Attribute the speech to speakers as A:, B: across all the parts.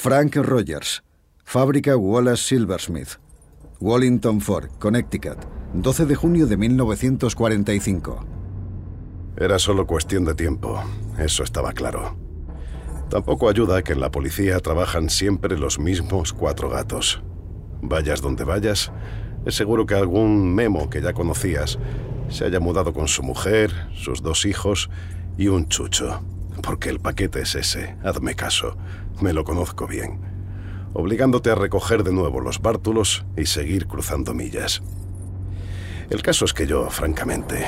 A: Frank Rogers, fábrica Wallace Silversmith, Wallington Ford, Connecticut, 12 de junio de 1945.
B: Era solo cuestión de tiempo, eso estaba claro. Tampoco ayuda que en la policía trabajan siempre los mismos cuatro gatos. Vayas donde vayas, es seguro que algún memo que ya conocías se haya mudado con su mujer, sus dos hijos y un chucho. Porque el paquete es ese, hazme caso, me lo conozco bien. Obligándote a recoger de nuevo los bártulos y seguir cruzando millas. El caso es que yo, francamente,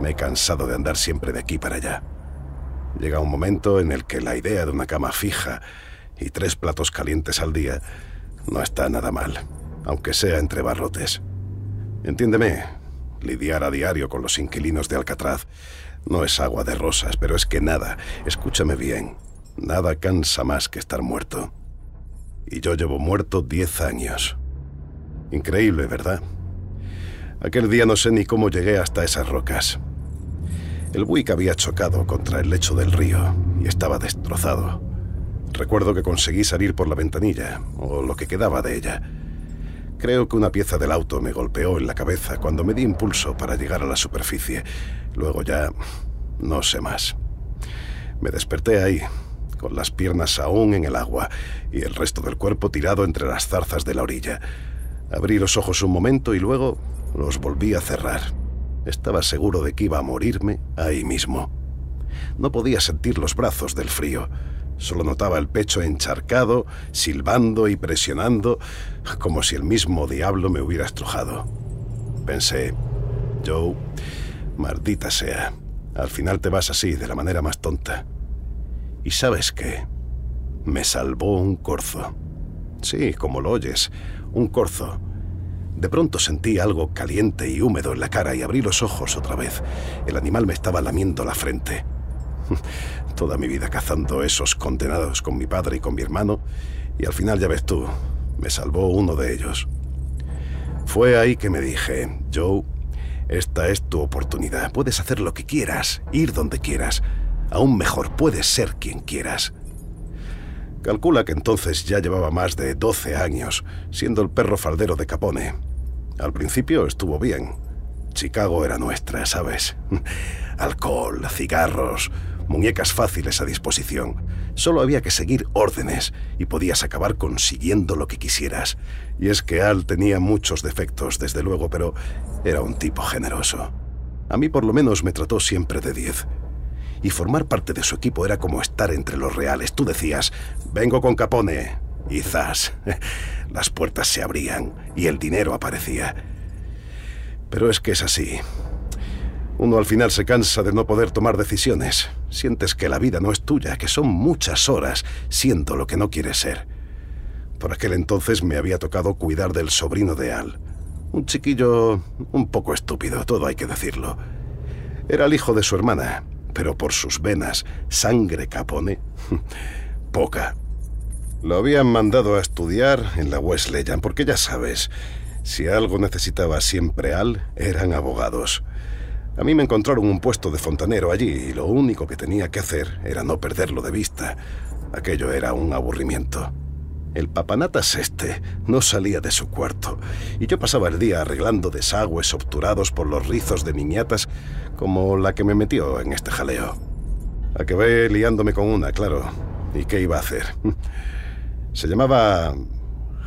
B: me he cansado de andar siempre de aquí para allá. Llega un momento en el que la idea de una cama fija y tres platos calientes al día no está nada mal, aunque sea entre barrotes. Entiéndeme, lidiar a diario con los inquilinos de Alcatraz no es agua de rosas, pero es que nada, escúchame bien, nada cansa más que estar muerto. Y yo llevo muerto diez años. Increíble, ¿verdad? Aquel día no sé ni cómo llegué hasta esas rocas. El Buick había chocado contra el lecho del río y estaba destrozado. Recuerdo que conseguí salir por la ventanilla, o lo que quedaba de ella. Creo que una pieza del auto me golpeó en la cabeza cuando me di impulso para llegar a la superficie. Luego ya no sé más. Me desperté ahí, con las piernas aún en el agua y el resto del cuerpo tirado entre las zarzas de la orilla. Abrí los ojos un momento y luego los volví a cerrar. Estaba seguro de que iba a morirme ahí mismo. No podía sentir los brazos del frío. Solo notaba el pecho encharcado, silbando y presionando, como si el mismo diablo me hubiera estrujado. Pensé, Joe, maldita sea, al final te vas así, de la manera más tonta. ¿Y sabes qué? Me salvó un corzo. Sí, como lo oyes, un corzo. De pronto sentí algo caliente y húmedo en la cara y abrí los ojos otra vez. El animal me estaba lamiendo la frente. Toda mi vida cazando esos condenados con mi padre y con mi hermano, y al final ya ves tú, me salvó uno de ellos. Fue ahí que me dije, Joe, esta es tu oportunidad. Puedes hacer lo que quieras, ir donde quieras. Aún mejor, puedes ser quien quieras. Calcula que entonces ya llevaba más de 12 años siendo el perro faldero de Capone. Al principio estuvo bien. Chicago era nuestra, ¿sabes? Alcohol, cigarros, muñecas fáciles a disposición. Solo había que seguir órdenes y podías acabar consiguiendo lo que quisieras. Y es que Al tenía muchos defectos, desde luego, pero era un tipo generoso. A mí por lo menos me trató siempre de diez. Y formar parte de su equipo era como estar entre los reales. Tú decías, vengo con Capone. Y zas, las puertas se abrían y el dinero aparecía. Pero es que es así. Uno al final se cansa de no poder tomar decisiones. Sientes que la vida no es tuya, que son muchas horas siendo lo que no quieres ser. Por aquel entonces me había tocado cuidar del sobrino de Al. Un chiquillo un poco estúpido, todo hay que decirlo. Era el hijo de su hermana, pero por sus venas, sangre capone, poca. Lo habían mandado a estudiar en la Wesleyan, porque ya sabes, si algo necesitaba siempre Al, eran abogados. A mí me encontraron un puesto de fontanero allí y lo único que tenía que hacer era no perderlo de vista. Aquello era un aburrimiento. El papanatas este no salía de su cuarto y yo pasaba el día arreglando desagües obturados por los rizos de niñatas como la que me metió en este jaleo. Acabé liándome con una, claro. ¿Y qué iba a hacer? Se llamaba...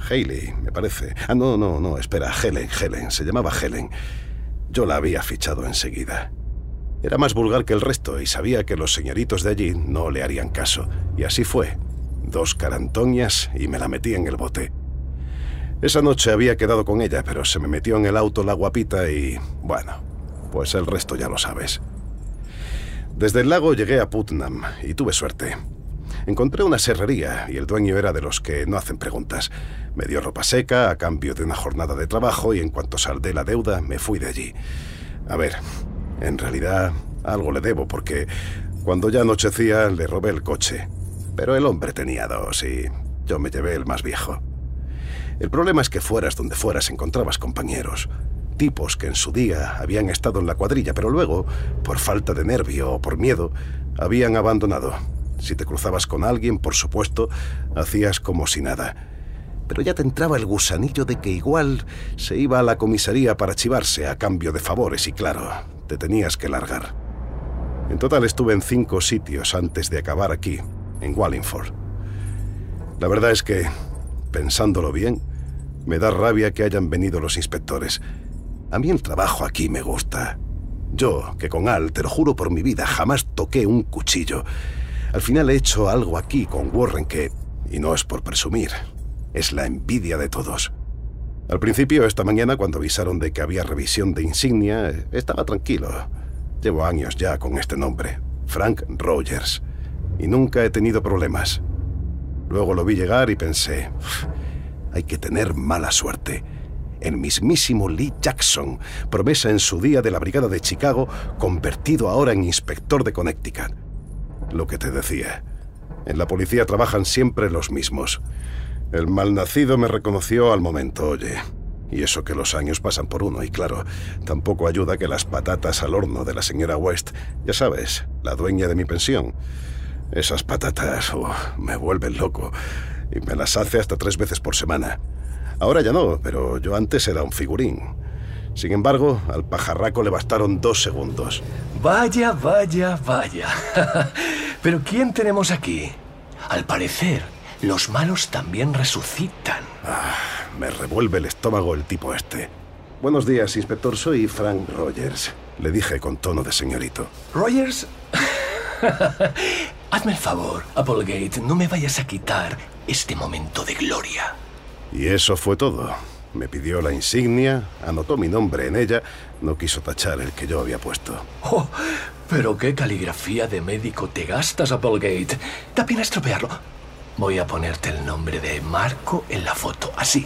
B: Hayley, me parece. Ah, no, no, no, espera, Helen, Helen. Se llamaba Helen. Yo la había fichado enseguida. Era más vulgar que el resto y sabía que los señoritos de allí no le harían caso. Y así fue. Dos carantoñas y me la metí en el bote. Esa noche había quedado con ella, pero se me metió en el auto la guapita y... bueno, pues el resto ya lo sabes. Desde el lago llegué a Putnam y tuve suerte. Encontré una serrería y el dueño era de los que no hacen preguntas. Me dio ropa seca a cambio de una jornada de trabajo y en cuanto saldé la deuda me fui de allí. A ver, en realidad algo le debo porque cuando ya anochecía le robé el coche. Pero el hombre tenía dos y yo me llevé el más viejo. El problema es que fueras donde fueras encontrabas compañeros, tipos que en su día habían estado en la cuadrilla, pero luego, por falta de nervio o por miedo, habían abandonado Si te cruzabas con alguien, por supuesto, hacías como si nada. Pero ya te entraba el gusanillo de que igual se iba a la comisaría para chivarse a cambio de favores y claro, te tenías que largar. En total estuve en cinco sitios antes de acabar aquí, en Wallingford. La verdad es que, pensándolo bien, me da rabia que hayan venido los inspectores. A mí el trabajo aquí me gusta. Yo, que con Al, te lo juro por mi vida, jamás toqué un cuchillo. Al final he hecho algo aquí con Warren que, y no es por presumir, es la envidia de todos. Al principio, esta mañana, cuando avisaron de que había revisión de insignia, estaba tranquilo. Llevo años ya con este nombre, Frank Rogers, y nunca he tenido problemas. Luego lo vi llegar y pensé, hay que tener mala suerte. El mismísimo Lee Jackson, promesa en su día de la Brigada de Chicago, convertido ahora en inspector de Connecticut. Lo que te decía. En la policía trabajan siempre los mismos. El malnacido me reconoció al momento, oye. Y eso que los años pasan por uno, y claro, tampoco ayuda que las patatas al horno de la señora West, ya sabes, la dueña de mi pensión. Esas patatas oh, me vuelven loco y me las hace hasta tres veces por semana. Ahora ya no, pero yo antes era un figurín. Sin embargo, al pajarraco le bastaron dos segundos.
C: Vaya, vaya, vaya. pero ¿quién tenemos aquí? Al parecer, los malos también resucitan.
B: Ah, me revuelve el estómago el tipo este. Buenos días, inspector. Soy Frank Rogers. Le dije con tono de señorito.
C: ¿Rogers? Hazme el favor, Applegate, no me vayas a quitar este momento de gloria.
B: Y eso fue todo. Me pidió la insignia, anotó mi nombre en ella, no quiso tachar el que yo había puesto.
C: Oh, pero qué caligrafía de médico te gastas, Applegate. Da pena estropearlo. Voy a ponerte el nombre de Marco en la foto, así,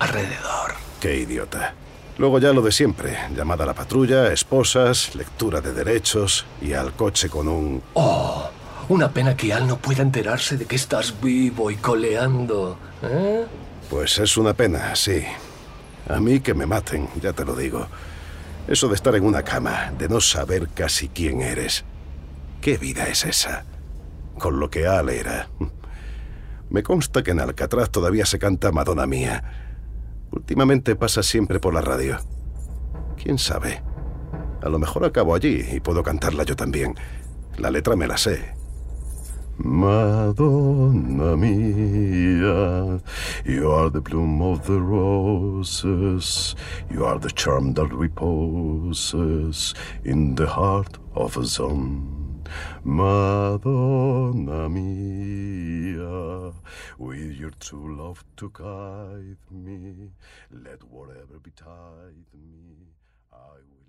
C: alrededor.
B: Qué idiota. Luego ya lo de siempre, llamada a la patrulla, esposas, lectura de derechos y al coche con un...
C: Oh, una pena que Al no pueda enterarse de que estás vivo y coleando. ¿eh?
B: Pues es una pena, sí. A mí que me maten, ya te lo digo. Eso de estar en una cama, de no saber casi quién eres. ¿Qué vida es esa? Con lo que Al era. Me consta que en Alcatraz todavía se canta Madonna Mía. Últimamente pasa siempre por la radio. ¿Quién sabe? A lo mejor acabo allí y puedo cantarla yo también. La letra me la sé. Madonna mia, you are the bloom of the roses, you are the charm that reposes in the heart of a sun. Madonna mia, with your true love to guide me, let whatever betide me, I will.